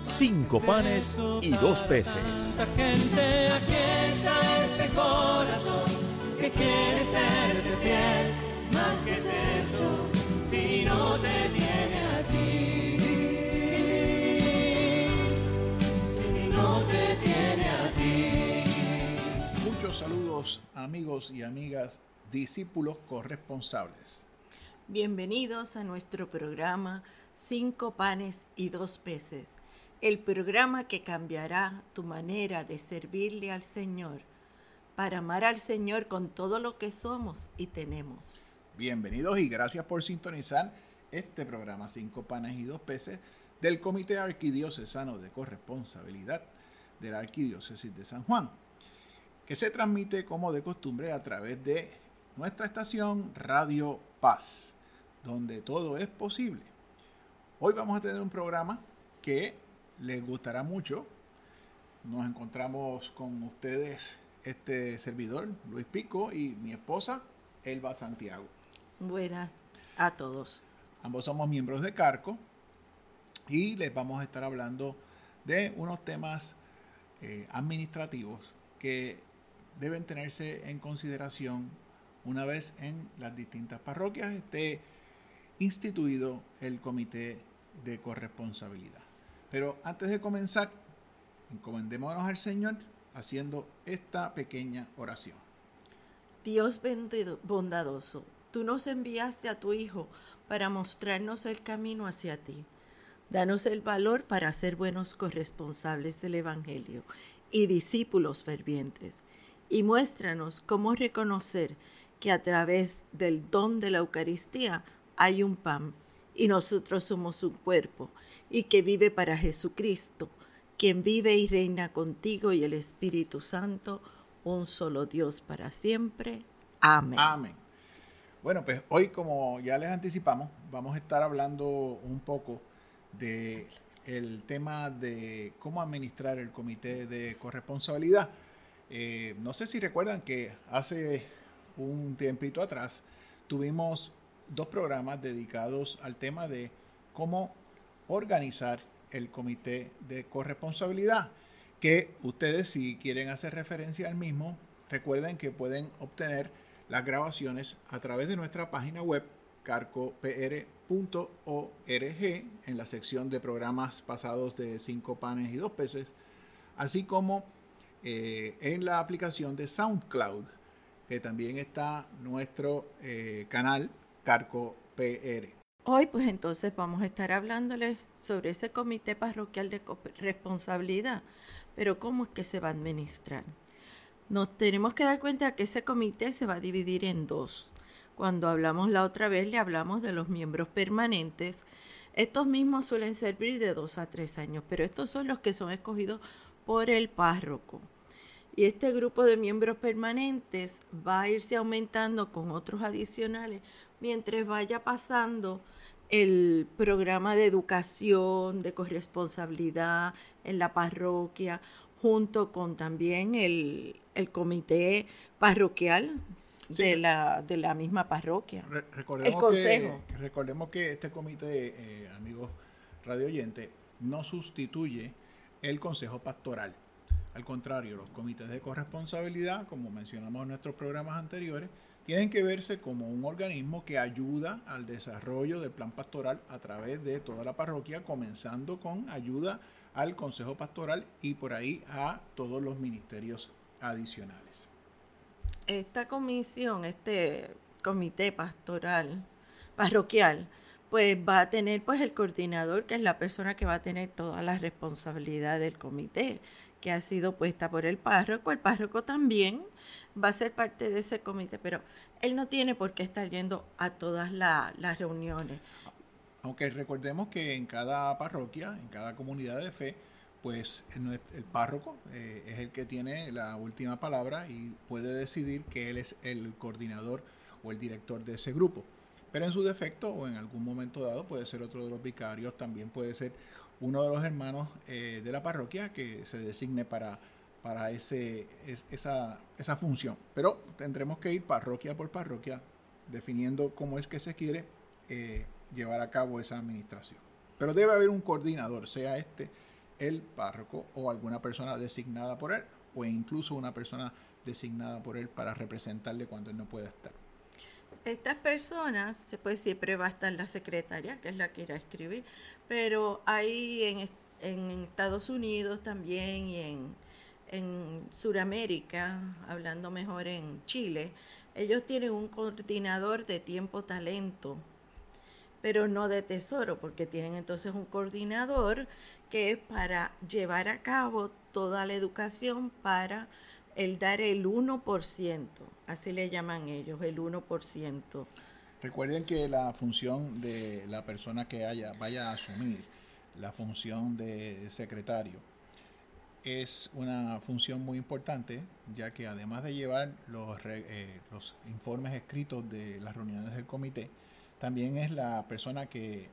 cinco panes y dos peces. Gente, aquí está este corazón que quiere serte fiel. Más que es eso, si no te tiene a ti. Si no te tiene a ti. Muchos saludos amigos y amigas, discípulos corresponsables. Bienvenidos a nuestro programa Cinco panes y dos peces, el programa que cambiará tu manera de servirle al Señor, para amar al Señor con todo lo que somos y tenemos. Bienvenidos y gracias por sintonizar este programa Cinco panes y dos peces del Comité Arquidiocesano de Corresponsabilidad de la Arquidiócesis de San Juan, que se transmite como de costumbre a través de nuestra estación Radio Paz, donde todo es posible. Hoy vamos a tener un programa que les gustará mucho. Nos encontramos con ustedes este servidor, Luis Pico, y mi esposa, Elba Santiago. Buenas a todos. Ambos somos miembros de Carco y les vamos a estar hablando de unos temas eh, administrativos que deben tenerse en consideración una vez en las distintas parroquias esté instituido el comité de corresponsabilidad. Pero antes de comenzar, encomendémonos al Señor haciendo esta pequeña oración. Dios bondadoso, tú nos enviaste a tu Hijo para mostrarnos el camino hacia ti. Danos el valor para ser buenos corresponsables del Evangelio y discípulos fervientes. Y muéstranos cómo reconocer que a través del don de la Eucaristía hay un pan y nosotros somos un cuerpo y que vive para Jesucristo, quien vive y reina contigo y el Espíritu Santo, un solo Dios para siempre. Amén. Amén. Bueno, pues hoy, como ya les anticipamos, vamos a estar hablando un poco de el tema de cómo administrar el comité de corresponsabilidad. Eh, no sé si recuerdan que hace un tiempito atrás tuvimos dos programas dedicados al tema de cómo organizar el comité de corresponsabilidad, que ustedes si quieren hacer referencia al mismo, recuerden que pueden obtener las grabaciones a través de nuestra página web carcopr.org en la sección de programas pasados de 5 panes y 2 peces, así como eh, en la aplicación de SoundCloud, que también está nuestro eh, canal Carco PR. Hoy pues entonces vamos a estar hablándoles sobre ese comité parroquial de responsabilidad, pero cómo es que se va a administrar. Nos tenemos que dar cuenta que ese comité se va a dividir en dos. Cuando hablamos la otra vez le hablamos de los miembros permanentes. Estos mismos suelen servir de dos a tres años, pero estos son los que son escogidos por el párroco. Y este grupo de miembros permanentes va a irse aumentando con otros adicionales mientras vaya pasando el programa de educación, de corresponsabilidad en la parroquia, junto con también el, el comité parroquial Sí. de, la, de la misma parroquia. Re- recordemos El consejo. Que, recordemos que este comité, eh, amigos radio oyentes, no sustituye el consejo pastoral. Al contrario, los comités de corresponsabilidad, como mencionamos en nuestros programas anteriores, tienen que verse como un organismo que ayuda al desarrollo del plan pastoral a través de toda la parroquia, comenzando con ayuda al consejo pastoral y por ahí a todos los ministerios adicionales. esta comisión, este comité pastoral, parroquial, pues va a tener pues el coordinador, que es la persona que va a tener toda la responsabilidad del comité, que ha sido puesta por el párroco. El párroco también va a ser parte de ese comité, pero él no tiene por qué estar yendo a todas la- las reuniones. Aunque recordemos que en cada parroquia, en cada comunidad de fe, pues el párroco eh, es el que tiene la última palabra y puede decidir que él es el coordinador o el director de ese grupo. Pero en su defecto o en algún momento dado puede ser otro de los vicarios, también puede ser uno de los hermanos eh, de la parroquia que se designe para, para ese, esa, esa función. Pero tendremos que ir parroquia por parroquia definiendo cómo es que se quiere eh, llevar a cabo esa administración. Pero debe haber un coordinador, sea este el párroco o alguna persona designada por él o incluso una persona designada por él para representarle cuando él no pueda estar. Estas personas, se puede siempre va a estar la secretaria, que es la que irá a escribir, pero hay en, en Estados Unidos también y en, en Sudamérica, hablando mejor en Chile, ellos tienen un coordinador de tiempo talento, pero no de tesoro, porque tienen entonces un coordinador que es para llevar a cabo toda la educación para el dar el 1%, así le llaman ellos, el 1%. Recuerden que la función de la persona que haya, vaya a asumir la función de secretario es una función muy importante, ya que además de llevar los, eh, los informes escritos de las reuniones del comité, también es la persona que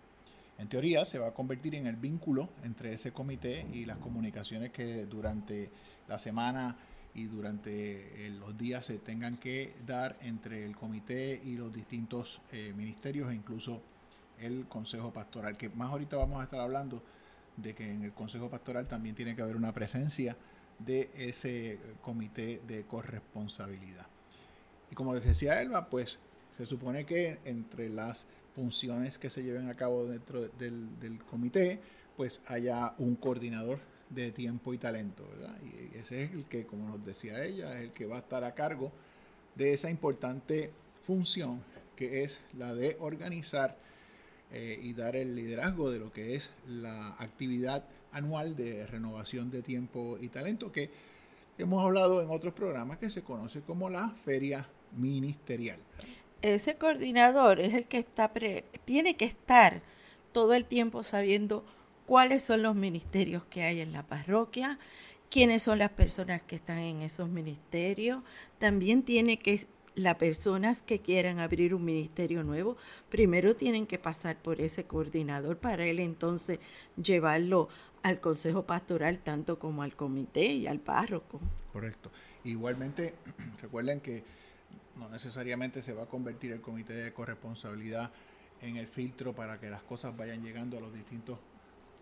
en teoría se va a convertir en el vínculo entre ese comité y las comunicaciones que durante la semana y durante eh, los días se tengan que dar entre el comité y los distintos eh, ministerios e incluso el consejo pastoral, que más ahorita vamos a estar hablando de que en el Consejo Pastoral también tiene que haber una presencia de ese comité de corresponsabilidad. Y como les decía Elba, pues se supone que entre las funciones que se lleven a cabo dentro del, comité, pues haya un coordinador de tiempo y talento, ¿verdad? Y ese es el que, como nos decía ella, es el que va a estar a cargo de esa importante función que es la de organizar eh, y dar el liderazgo de lo que es la actividad anual de renovación de tiempo y talento que hemos hablado en otros programas que se conoce como la feria ministerial. Ese coordinador es el que está tiene que estar todo el tiempo sabiendo cuáles son los ministerios que hay en la parroquia, quiénes son las personas que están en esos ministerios. También tiene que las personas que quieran abrir un ministerio nuevo, primero tienen que pasar por ese coordinador para él entonces llevarlo al consejo pastoral tanto como al comité y al párroco. Correcto. Igualmente, recuerden que no necesariamente se va a convertir el comité de corresponsabilidad en el filtro para que las cosas vayan llegando a los distintos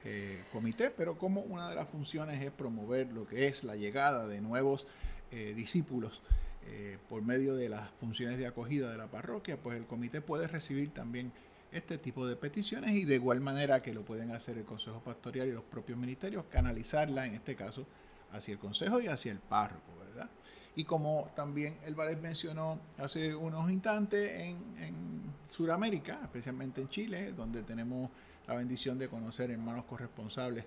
eh, comités, pero como una de las funciones es promover lo que es la llegada de nuevos eh, discípulos eh, por medio de las funciones de acogida de la parroquia, pues el comité puede recibir también este tipo de peticiones y de igual manera que lo pueden hacer el Consejo Pastoral y los propios ministerios, canalizarla en este caso hacia el Consejo y hacia el párroco, ¿verdad? Y como también el Valle mencionó hace unos instantes en, en Sudamérica, especialmente en Chile, donde tenemos la bendición de conocer hermanos corresponsables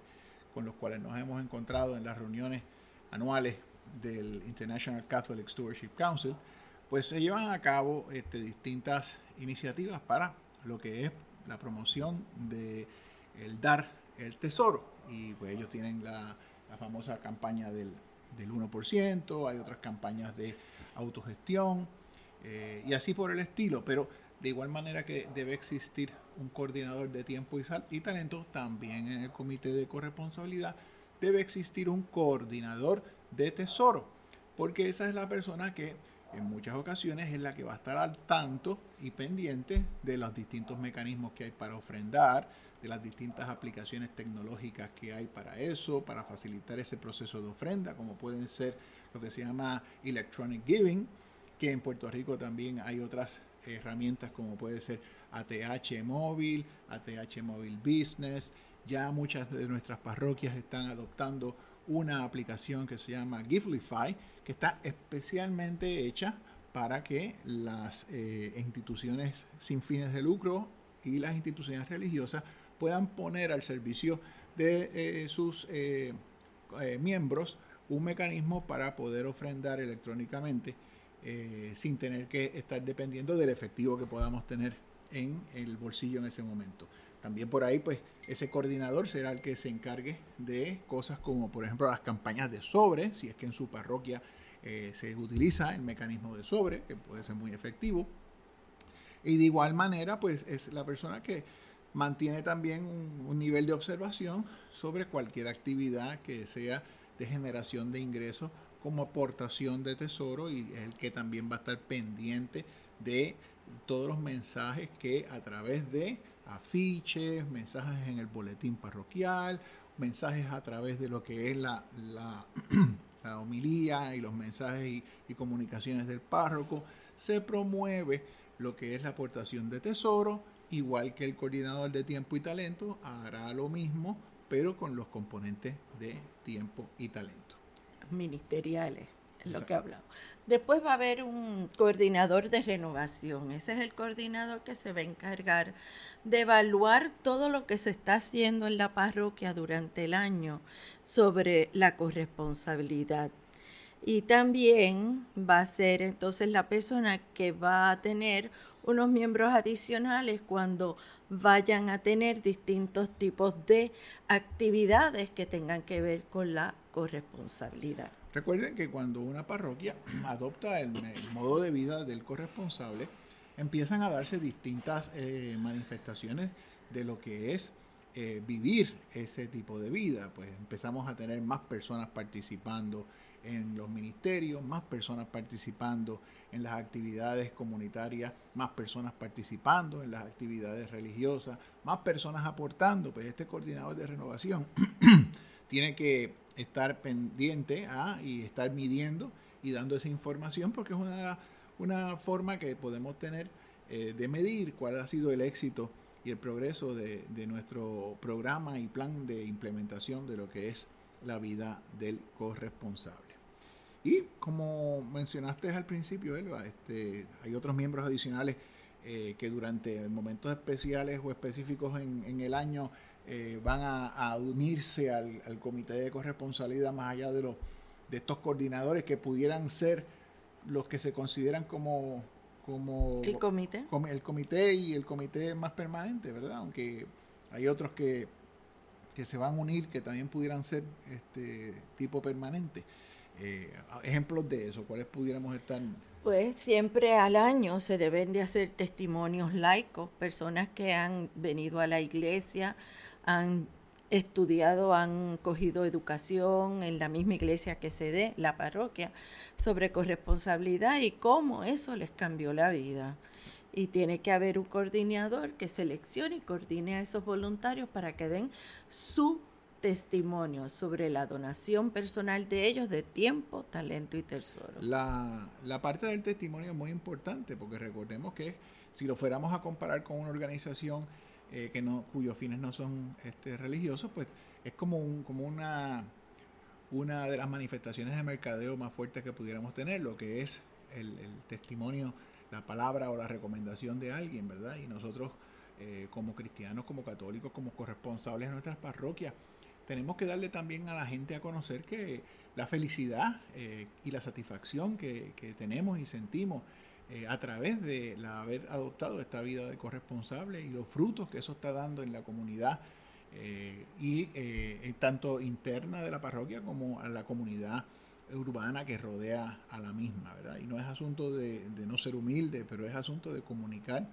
con los cuales nos hemos encontrado en las reuniones anuales del International Catholic Stewardship Council, pues se llevan a cabo este, distintas iniciativas para lo que es la promoción de el dar el tesoro. Y pues ellos tienen la, famosa campaña del, del, 1%, hay otras campañas de autogestión eh, y así por el estilo. Pero de igual manera que debe existir un coordinador de tiempo y, y talento, también en el comité de corresponsabilidad debe existir un coordinador de tesoro, porque esa es la persona que en muchas ocasiones es la que va a estar al tanto y pendiente de los distintos mecanismos que hay para ofrendar, de las distintas aplicaciones tecnológicas que hay para eso, para facilitar ese proceso de ofrenda, como pueden ser lo que se llama Electronic Giving, que en Puerto Rico también hay otras herramientas como puede ser ATH Móvil, ATH Móvil Business, ya muchas de nuestras parroquias están adoptando una aplicación que se llama Giflify, que está especialmente hecha para que las eh, instituciones sin fines de lucro y las instituciones religiosas puedan poner al servicio de eh, sus eh, miembros un mecanismo para poder ofrendar electrónicamente sin tener que estar dependiendo del efectivo que podamos tener en el bolsillo en ese momento. También por ahí, pues, ese coordinador será el que se encargue de cosas como, por ejemplo, las campañas de sobre, si es que en su parroquia eh, se utiliza el mecanismo de sobre, que puede ser muy efectivo. Y de igual manera, pues, es la persona que mantiene también un, nivel de observación sobre cualquier actividad que sea de generación de ingresos como aportación de tesoro y es el que también va a estar pendiente de todos los mensajes que a través de afiches, mensajes en el boletín parroquial, mensajes a través de lo que es la, la, homilía y los mensajes y, comunicaciones del párroco, se promueve lo que es la aportación de tesoro, igual que el coordinador de tiempo y talento hará lo mismo, pero con los componentes de tiempo y talento. Ministeriales lo que hablamos. Después va a haber un coordinador de renovación. Ese es el coordinador que se va a encargar de evaluar todo lo que se está haciendo en la parroquia durante el año sobre la corresponsabilidad. Y también va a ser entonces la persona que va a tener unos miembros adicionales cuando vayan a tener distintos tipos de actividades que tengan que ver con la corresponsabilidad. Recuerden que cuando una parroquia adopta el, modo de vida del corresponsable, empiezan a darse distintas eh, manifestaciones de lo que es eh, vivir ese tipo de vida. Pues empezamos a tener más personas participando en los ministerios, más personas participando en las actividades comunitarias, más personas participando en las actividades religiosas, más personas aportando. Pues este coordinador de renovación tiene que estar pendiente a y estar midiendo y dando esa información porque es una, una forma que podemos tener eh, de medir cuál ha sido el éxito y el progreso de, nuestro programa y plan de implementación de lo que es la vida del corresponsable. Y como mencionaste al principio, Elba, este, hay otros miembros adicionales eh, que durante momentos especiales o específicos en, en el año eh, van a, unirse al, comité de corresponsabilidad más allá de, los, de estos coordinadores que pudieran ser los que se consideran como, como el comité el comité y el comité más permanente verdad aunque hay otros que, que se van a unir que también pudieran ser este tipo permanente. Eh, ejemplos de eso cuáles pudiéramos estar pues siempre al año se deben de hacer testimonios laicos, personas que han venido a la iglesia han estudiado, han cogido educación en la misma iglesia que se dé, la parroquia, sobre corresponsabilidad y cómo eso les cambió la vida. Y tiene que haber un coordinador que seleccione y coordine a esos voluntarios para que den su testimonio sobre la donación personal de ellos de tiempo, talento y tesoro. La, la parte del testimonio es muy importante porque recordemos que si lo fuéramos a comparar con una organización eh, que no, cuyos fines no son este, religiosos, pues es como, un, como una, una de las manifestaciones de mercadeo más fuertes que pudiéramos tener, lo que es el, testimonio, la palabra o la recomendación de alguien, ¿verdad? Y nosotros eh, como cristianos, como católicos, como corresponsables de nuestras parroquias, tenemos que darle también a la gente a conocer que la felicidad eh, y la satisfacción que, que tenemos y sentimos eh, a través de haber adoptado esta vida de corresponsable y los frutos que eso está dando en la comunidad eh, y eh, tanto interna de la parroquia como a la comunidad urbana que rodea a la misma, ¿verdad? Y no es asunto de, no ser humilde, pero es asunto de comunicar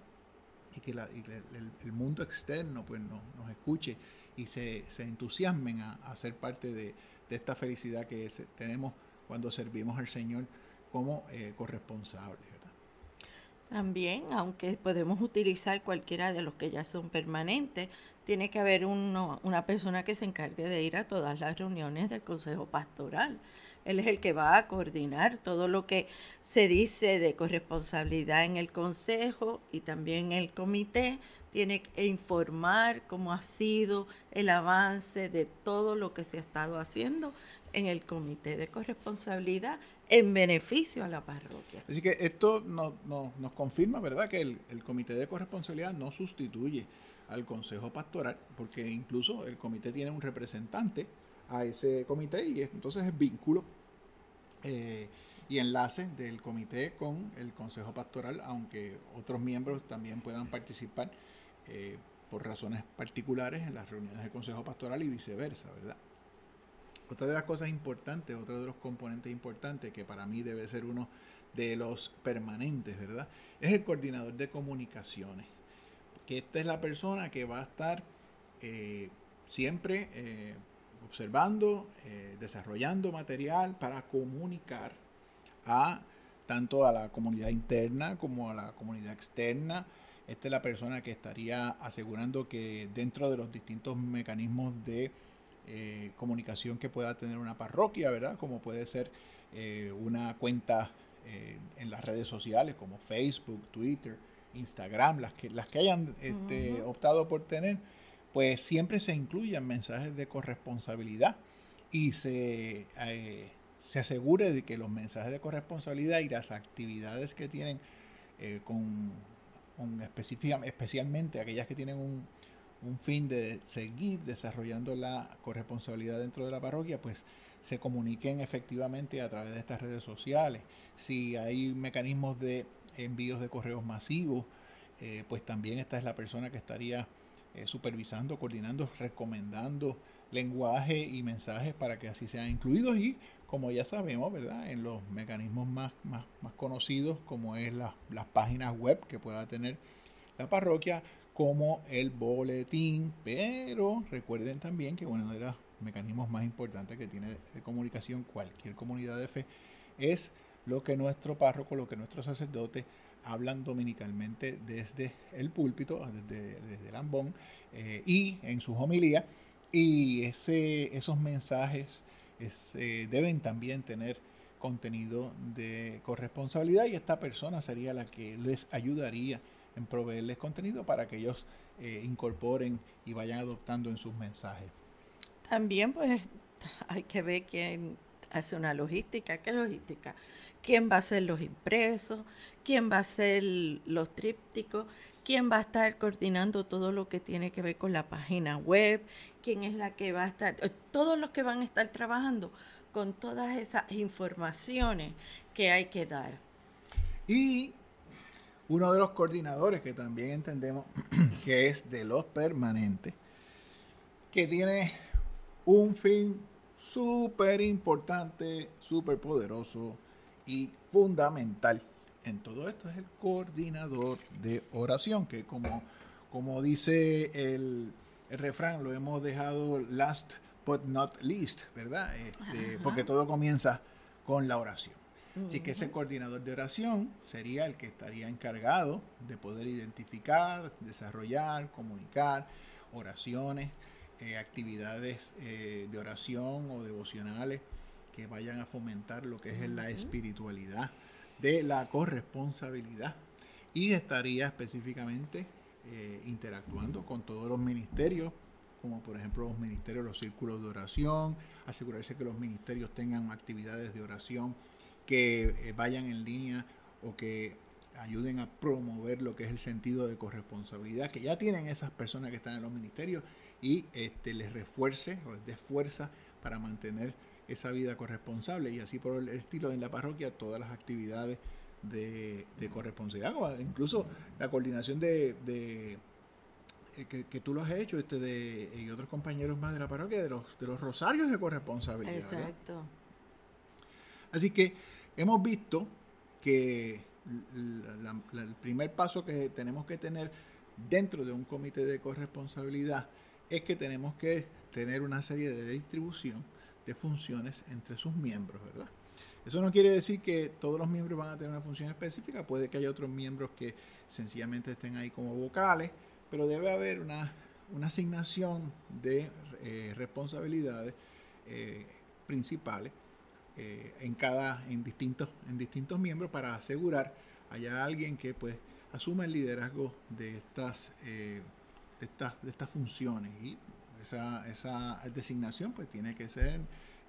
y que el, mundo externo pues nos, escuche y se, se entusiasmen a, ser parte de, esta felicidad que tenemos cuando servimos al Señor como corresponsables. También, aunque podemos utilizar cualquiera de los que ya son permanentes, tiene que haber uno, una persona que se encargue de ir a todas las reuniones del Consejo Pastoral. Él es el que va a coordinar todo lo que se dice de corresponsabilidad en el Consejo y también el comité. Tiene que informar cómo ha sido el avance de todo lo que se ha estado haciendo en el comité de corresponsabilidad en beneficio a la parroquia. Así que esto nos confirma, ¿verdad?, que el, comité de corresponsabilidad no sustituye al consejo pastoral, porque incluso el comité tiene un representante a ese comité y entonces es vínculo eh, y enlace del comité con el consejo pastoral, aunque otros miembros también puedan participar. Eh, por razones particulares en las reuniones del Consejo Pastoral y viceversa, ¿verdad? Otra de las cosas importantes, otro de los componentes importantes que para mí debe ser uno de los permanentes, ¿verdad? Es el coordinador de comunicaciones. Que esta es la persona que va a estar eh, siempre eh, observando, eh, desarrollando material para comunicar a tanto a la comunidad interna como a la comunidad externa. Esta es la persona que estaría asegurando que dentro de los distintos mecanismos de eh, comunicación que pueda tener una parroquia, ¿verdad? Como puede ser eh, una cuenta eh, en las redes sociales como Facebook, Twitter, Instagram, las que, las que hayan este, optado por tener, pues siempre se incluyan mensajes de corresponsabilidad y se, se asegure de que los mensajes de corresponsabilidad y las actividades que tienen con, con especialmente aquellas que tienen un, un fin de seguir desarrollando la corresponsabilidad dentro de la parroquia, pues se comuniquen efectivamente a través de estas redes sociales. Si hay mecanismos de envíos de correos masivos, eh, pues también esta es la persona que estaría eh, supervisando, coordinando, recomendando lenguaje y mensajes para que así sean incluidos y como ya sabemos, ¿verdad? En los mecanismos más, más, más conocidos como es las páginas web que pueda tener la parroquia, como el boletín, pero recuerden también que uno de los mecanismos más importantes que tiene de comunicación cualquier comunidad de fe es lo que nuestro párroco, lo que nuestros sacerdotes hablan dominicalmente desde el púlpito, desde, desde el ambón eh, y en sus homilías. Y ese, esos mensajes eh, deben también tener contenido de corresponsabilidad y esta persona sería la que les ayudaría en proveerles contenido para que ellos eh, incorporen y vayan adoptando en sus mensajes. También pues hay que ver quién hace una logística, qué logística, quién va a hacer los impresos, quién va a hacer los trípticos, quién va a estar coordinando todo lo que tiene que ver con la página web, quién es la que va a estar, eh, todos los que van a estar trabajando con todas esas informaciones que hay que dar. Y uno de los coordinadores que también entendemos que es de los permanentes, que tiene un fin súper importante, súper poderoso y fundamental en todo esto es el coordinador de oración, que como, como dice el, refrán, lo hemos dejado last but not least, ¿verdad? Este, porque todo comienza con la oración. Así que ese coordinador de oración sería el que estaría encargado de poder identificar, desarrollar, comunicar oraciones, eh, actividades eh, de oración o devocionales que vayan a fomentar lo que es la espiritualidad de la corresponsabilidad. Y estaría específicamente eh, interactuando con todos los ministerios, como por ejemplo los ministerios, los círculos de oración, asegurarse que los ministerios tengan actividades de oración que eh, vayan en línea o que ayuden a promover lo que es el sentido de corresponsabilidad que ya tienen esas personas que están en los ministerios y este, les refuerce o les dé fuerza para mantener esa vida corresponsable y así por el estilo en la parroquia todas las actividades de, corresponsabilidad, incluso la coordinación de, eh, que, tú lo has hecho este de y otros compañeros más de la parroquia de los de los rosarios de corresponsabilidad. Exacto. Así que hemos visto que el primer paso que tenemos que tener dentro de un comité de corresponsabilidad es que tenemos que tener una serie de distribución de funciones entre sus miembros, ¿verdad? Eso no quiere decir que todos los miembros van a tener una función específica, puede que haya otros miembros que sencillamente estén ahí como vocales, pero debe haber una, asignación de eh, responsabilidades eh, principales eh, en cada, en distintos, en distintos miembros para asegurar haya alguien que pues asuma el liderazgo de estas, eh, de estas, de estas funciones. Y esa, esa designación pues tiene que ser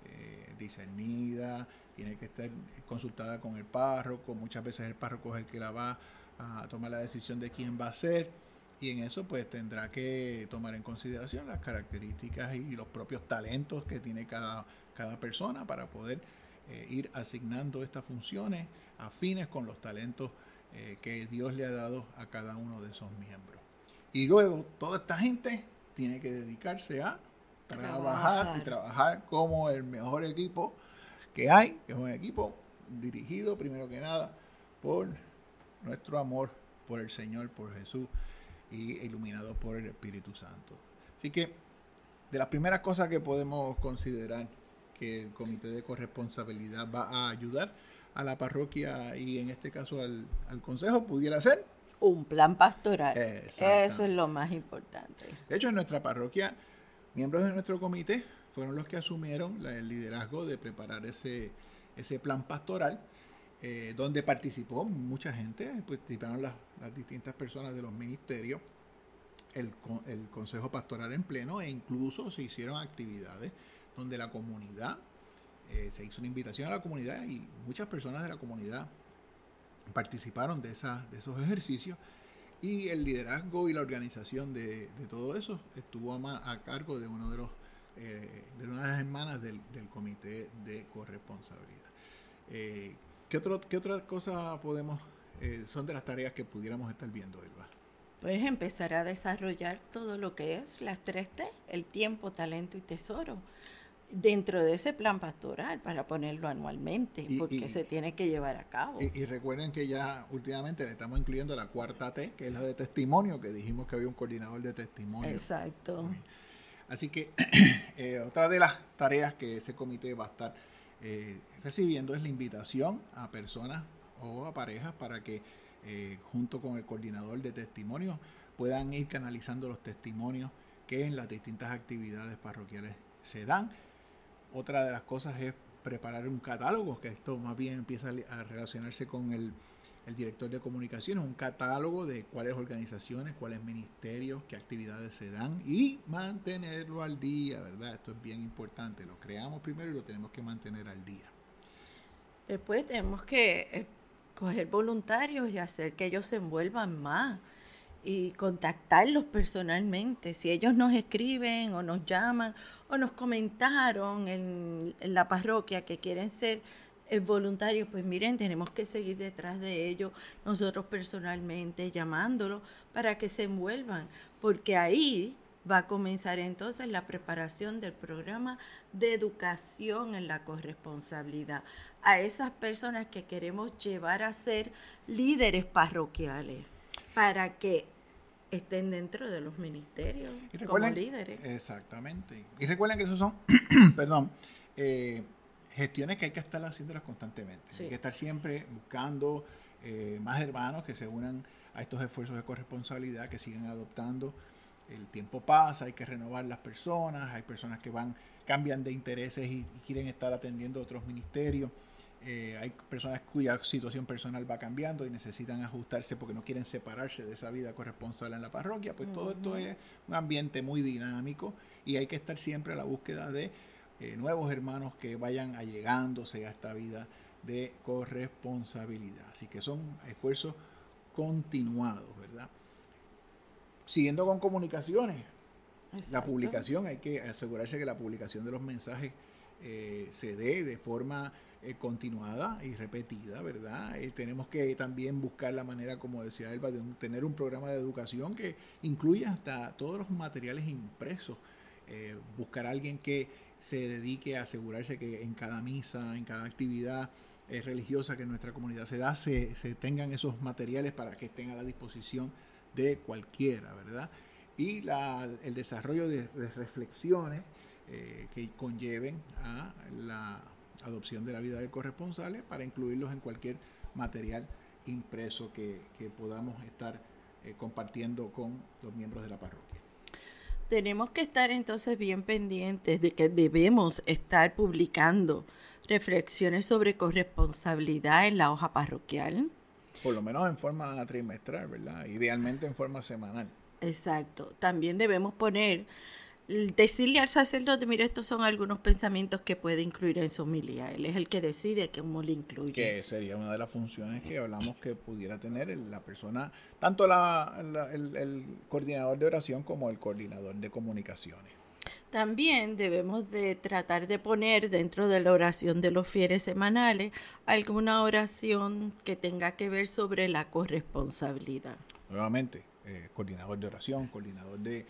eh, discernida, tiene que estar consultada con el párroco, muchas veces el párroco es el que la va a tomar la decisión de quién va a ser. Y en eso pues tendrá que tomar en consideración las características y los propios talentos que tiene cada cada persona para poder eh, ir asignando estas funciones afines con los talentos eh, que Dios le ha dado a cada uno de esos miembros. Y luego toda esta gente tiene que dedicarse a trabajar, Trabajar. y trabajar como el mejor equipo que hay, que es un equipo dirigido primero que nada por nuestro amor por el Señor, por Jesús y iluminado por el Espíritu Santo. Así que de las primeras cosas que podemos considerar que el comité de corresponsabilidad va a ayudar a la parroquia y en este caso al, al consejo pudiera ser Un plan pastoral. Eso es lo más importante. De hecho, en nuestra parroquia, miembros de nuestro comité fueron los que asumieron la- el liderazgo de preparar ese, ese plan pastoral, eh, donde participó mucha gente, participaron las, las distintas personas de los ministerios, el, el consejo pastoral en pleno, e incluso se hicieron actividades donde la comunidad, eh, se hizo una invitación a la comunidad y muchas personas de la comunidad participaron de, esas, de esos ejercicios y el liderazgo y la organización de, de todo eso estuvo a, cargo de uno de los eh, de una de las hermanas del, del comité de corresponsabilidad. Eh, ¿qué, otro, ¿Qué otras cosas podemos, eh, son de las tareas que pudiéramos estar viendo, Elba? Puedes empezar a desarrollar todo lo que es las tres T, el tiempo, talento y tesoro, dentro de ese plan pastoral para ponerlo anualmente, Y- porque y- se tiene que llevar a cabo. Y, y recuerden que ya últimamente le estamos incluyendo la cuarta T, que es la de testimonio, que dijimos que había un coordinador de testimonio. Exacto. Así que eh, otra de las tareas que ese comité va a estar eh, recibiendo es la invitación a personas o a parejas para que eh, junto con el coordinador de testimonio puedan ir canalizando los testimonios que en las distintas actividades parroquiales se dan. Otra de las cosas es preparar un catálogo, que esto más bien empieza a relacionarse con el, el director de comunicaciones, un catálogo de cuáles organizaciones, cuáles ministerios, qué actividades se dan y mantenerlo al día, ¿verdad? Esto es bien importante. Lo creamos primero y lo tenemos que mantener al día. Después tenemos que eh, coger voluntarios y hacer que ellos se envuelvan más y contactarlos personalmente. Si ellos nos escriben o nos llaman o nos comentaron en, la parroquia que quieren ser eh, voluntarios, pues miren, tenemos que seguir detrás de ellos nosotros personalmente llamándolos para que se envuelvan, porque ahí va a comenzar entonces la preparación del programa de educación en la corresponsabilidad a esas personas que queremos llevar a ser líderes parroquiales para que estén dentro de los ministerios Y como líderes. Exactamente. Y recuerden que esos son, perdón, eh, gestiones que hay que estar haciéndolas constantemente. Sí. Hay que estar siempre buscando eh, más hermanos que se unan a estos esfuerzos de corresponsabilidad, que sigan adoptando. El tiempo pasa, hay que renovar las personas, hay personas que van, cambian de intereses y, y quieren estar atendiendo otros ministerios. Eh, hay personas cuya situación personal va cambiando y necesitan ajustarse porque no quieren separarse de esa vida corresponsal en la parroquia. Pues todo esto es un ambiente muy dinámico y hay que estar siempre a la búsqueda de eh, nuevos hermanos que vayan allegándose a esta vida de corresponsabilidad. Así que son esfuerzos continuados, ¿verdad? Siguiendo con comunicaciones, la publicación, hay que asegurarse que la publicación de los mensajes eh, se dé de forma eh, continuada y repetida, ¿verdad? Eh, tenemos que también buscar la manera, como decía Elba, de tener un programa de educación que incluya hasta todos los materiales impresos. Eh, buscar a alguien que se dedique a asegurarse que en cada misa, en cada actividad religiosa que en nuestra comunidad se da, se, se tengan esos materiales para que estén a la disposición de cualquiera, ¿verdad? y el desarrollo de, reflexiones que conlleven a la adopción de la vida del corresponsal para incluirlos en cualquier material impreso que, que podamos estar eh, compartiendo con los miembros de la parroquia. Tenemos que estar entonces bien pendientes de que debemos estar publicando reflexiones sobre corresponsabilidad en la hoja parroquial. Por lo menos en forma trimestral, ¿verdad? Idealmente en forma semanal. Exacto. También debemos poner, decirle al sacerdote, mire, estos son algunos pensamientos que puede incluir en su homilía. Él es el que decide cómo le incluye. que sería una de las funciones que hablamos que pudiera tener la persona, tanto la- la- el, el coordinador de oración como el coordinador de comunicaciones. También debemos de tratar de poner dentro de la oración de los fieles semanales alguna oración que tenga que ver sobre la corresponsabilidad. Nuevamente, eh, coordinador de oración, coordinador de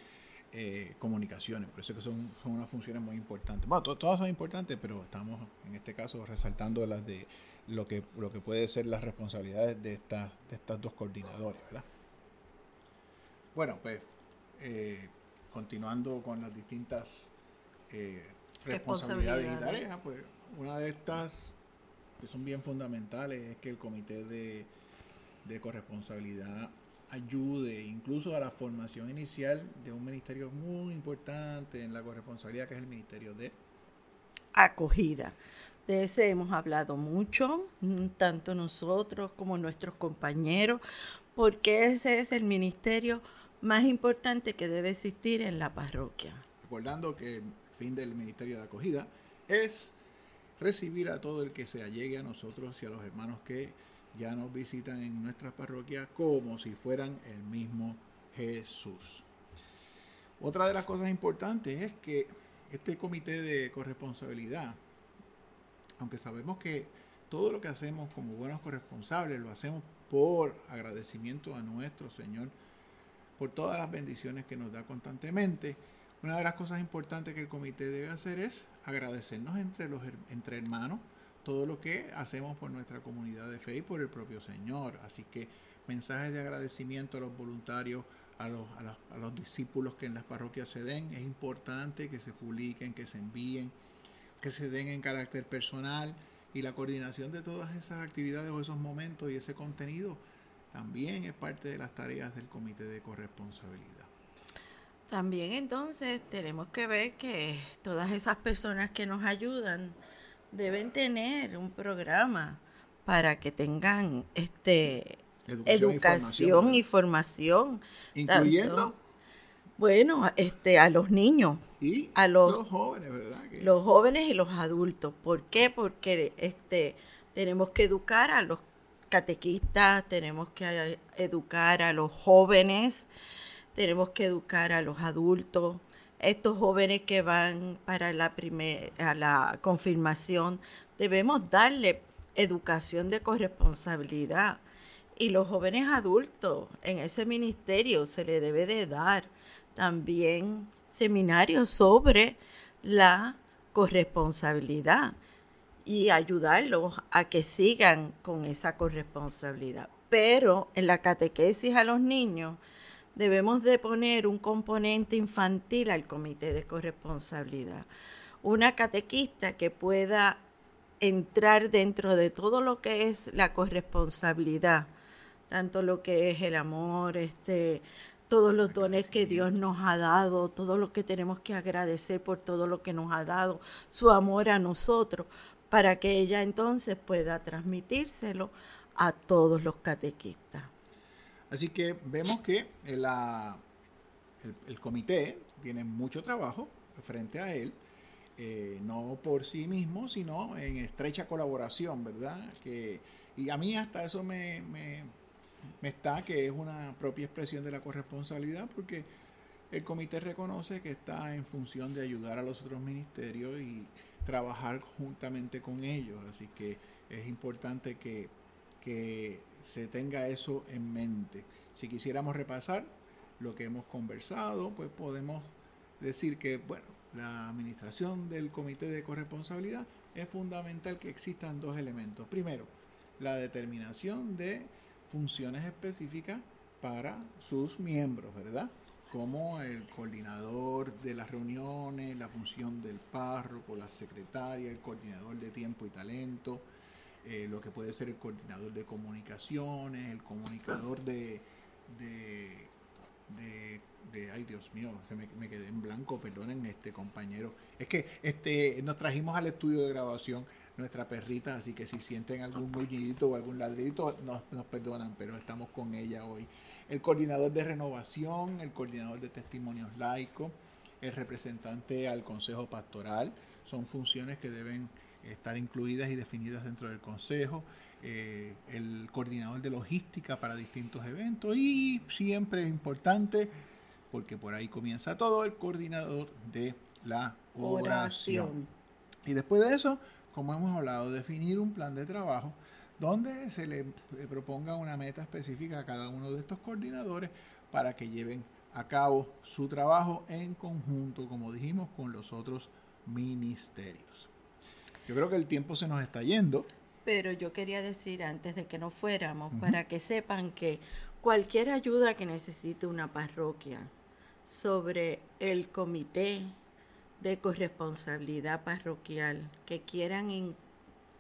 eh, comunicaciones. Por eso que son, son unas funciones muy importantes. Bueno, todas son importantes, pero estamos en este caso resaltando las de lo que, lo que puede ser las responsabilidades de, estas de estas dos coordinadores, ¿verdad? Bueno, pues eh, continuando con las distintas eh, responsabilidades y tareas, pues una de estas que son bien fundamentales es que el comité de, de corresponsabilidad ayude incluso a la formación inicial de un ministerio muy importante en la corresponsabilidad que es el ministerio de acogida. De ese hemos hablado mucho, mm, tanto nosotros como nuestros compañeros, porque ese es el ministerio más importante que debe existir en la parroquia. Recordando que el fin del ministerio de acogida es recibir a todo el que se allegue a nosotros y a los hermanos que ya nos visitan en nuestra parroquia como si fueran el mismo Jesús. Otra de las cosas importantes es que este comité de corresponsabilidad, aunque sabemos que todo lo que hacemos como buenos corresponsables lo hacemos por agradecimiento a nuestro Señor, por todas las bendiciones que nos da constantemente, una de las cosas importantes que el comité debe hacer es agradecernos entre, los, entre hermanos todo lo que hacemos por nuestra comunidad de fe y por el propio Señor. Así que mensajes de agradecimiento a los voluntarios, a los, a, los, discípulos que en las parroquias se den. Es importante que se publiquen, que se envíen, que se den en carácter personal y la coordinación de todas esas actividades o esos momentos y ese contenido también es parte de las tareas del comité de corresponsabilidad. También entonces tenemos que ver que todas esas personas que nos ayudan deben tener un programa para que tengan este educación, y formación, incluyendo bueno este a los niños y a los, jóvenes verdad los jóvenes y los adultos. ¿por qué? porque este tenemos que educar a los catequistas tenemos que educar a los jóvenes tenemos que educar a los adultos estos jóvenes que van para la primera la confirmación debemos darle educación de corresponsabilidad y los jóvenes adultos en ese ministerio se le debe de dar también seminarios sobre la corresponsabilidad y ayudarlos a que sigan con esa corresponsabilidad. Pero en la catequesis a los niños debemos de poner un componente infantil al comité de corresponsabilidad. Una catequista que pueda entrar dentro de todo lo que es la corresponsabilidad tanto lo que es el amor, este, todos los dones que Dios nos ha dado, todo lo que tenemos que agradecer por todo lo que nos ha dado, su amor a nosotros, para que ella entonces pueda transmitírselo a todos los catequistas. Así que vemos que el, el, comité tiene mucho trabajo frente a él, eh, no por sí mismo, sino en estrecha colaboración, ¿verdad? Que, y a mí hasta eso me está, que es una propia expresión de la corresponsabilidad, porque el comité reconoce que está en función de ayudar a los otros ministerios y trabajar juntamente con ellos. Así que es importante que se tenga eso en mente. Si quisiéramos repasar lo que hemos conversado, pues podemos decir que, bueno, la administración del comité de corresponsabilidad es fundamental que existan dos elementos. Primero, la determinación de funciones específicas para sus miembros, ¿verdad? Como el coordinador de las reuniones, la función del párroco, la secretaria, el coordinador de tiempo y talento, eh, lo que puede ser el coordinador de comunicaciones, el comunicador de, de, de, ay Dios mío, se me, quedé en blanco, perdonen este compañero. Es que este nos trajimos al estudio de grabación nuestra perrita, así que si sienten algún muñidito o algún ladrito, nos, nos perdonan, pero estamos con ella hoy. El coordinador de renovación, el coordinador de testimonios laicos, el representante al consejo pastoral, son funciones que deben estar incluidas y definidas dentro del consejo. Eh, el coordinador de logística para distintos eventos y siempre es importante, porque por ahí comienza todo, el coordinador de la oración. Y después de eso, como hemos hablado, definir un plan de trabajo donde se le proponga una meta específica a cada uno de estos coordinadores para que lleven a cabo su trabajo en conjunto, como dijimos, con los otros ministerios. Yo creo que el tiempo se nos está yendo. Pero yo quería decir antes de que nos fuéramos, para que sepan que cualquier ayuda que necesite una parroquia sobre el comité de corresponsabilidad parroquial que quieran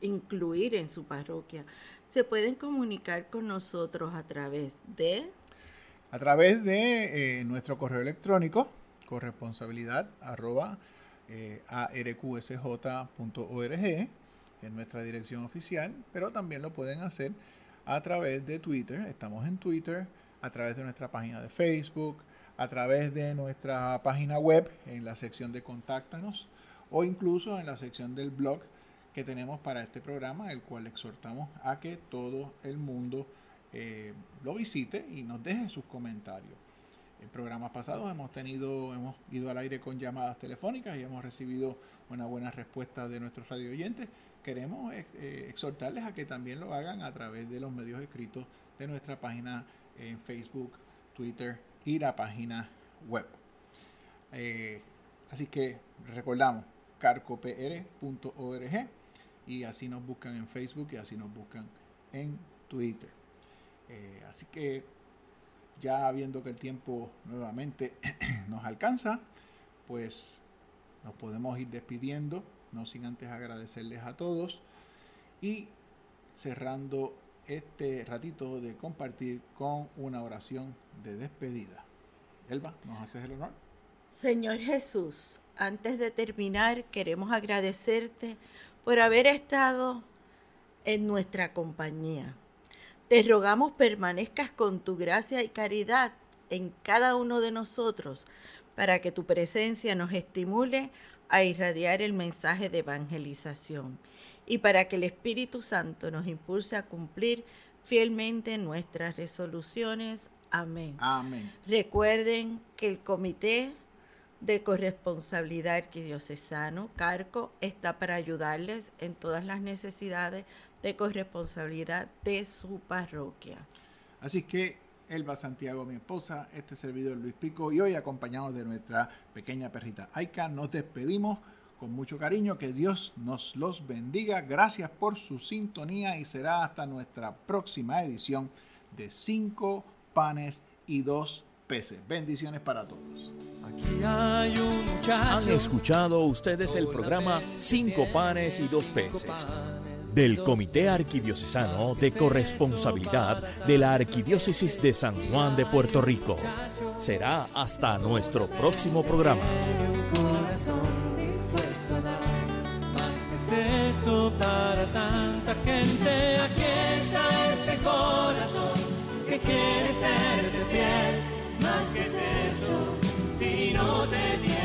incluir en su parroquia, se pueden comunicar con nosotros a través de... A través de eh, nuestro correo electrónico, corresponsabilidad arroba, eh, arqsj.org, que es nuestra dirección oficial, pero también lo pueden hacer a través de Twitter, estamos en Twitter, a través de nuestra página de Facebook, a través de nuestra página web en la sección de Contáctanos o incluso en la sección del blog que tenemos para este programa, el cual exhortamos a que todo el mundo eh, lo visite y nos deje sus comentarios. En programas pasados hemos tenido, hemos ido al aire con llamadas telefónicas y hemos recibido una buena respuesta de nuestros radio oyentes. Queremos eh, exhortarles a que también lo hagan a través de los medios escritos de nuestra página en Facebook, Twitter y la página web. Eh, así que recordamos carcopr.org y así nos buscan en Facebook y así nos buscan en Twitter. Eh, así que ya viendo que el tiempo nuevamente nos alcanza, pues nos podemos ir despidiendo, no sin antes agradecerles a todos y cerrando este ratito de compartir con una oración de despedida. Elba, ¿nos haces el honor? Señor Jesús, antes de terminar, queremos agradecerte por haber estado en nuestra compañía. Te rogamos permanezcas con tu gracia y caridad en cada uno de nosotros para que tu presencia nos estimule a irradiar el mensaje de evangelización y para que el Espíritu Santo nos impulse a cumplir fielmente nuestras resoluciones. Amén. Amén. Recuerden que el Comité de Corresponsabilidad Arquidiocesano, CARCO, está para ayudarles en todas las necesidades de corresponsabilidad de su parroquia. Así que Elba Santiago, mi esposa, este servidor Luis Pico y hoy acompañados de nuestra pequeña perrita Aika, nos despedimos con mucho cariño. Que Dios nos los bendiga. Gracias por su sintonía y será hasta nuestra próxima edición de Cinco panes y dos peces. Bendiciones para todos. Aquí hay un Han escuchado ustedes el programa Cinco panes y dos peces del Comité Arquidiocesano de Corresponsabilidad de la Arquidiócesis de San Juan de Puerto Rico. Será hasta nuestro próximo programa. eso para tanta gente. Aquí está este corazón que quiere serte fiel. Más que es eso, si no te tiene.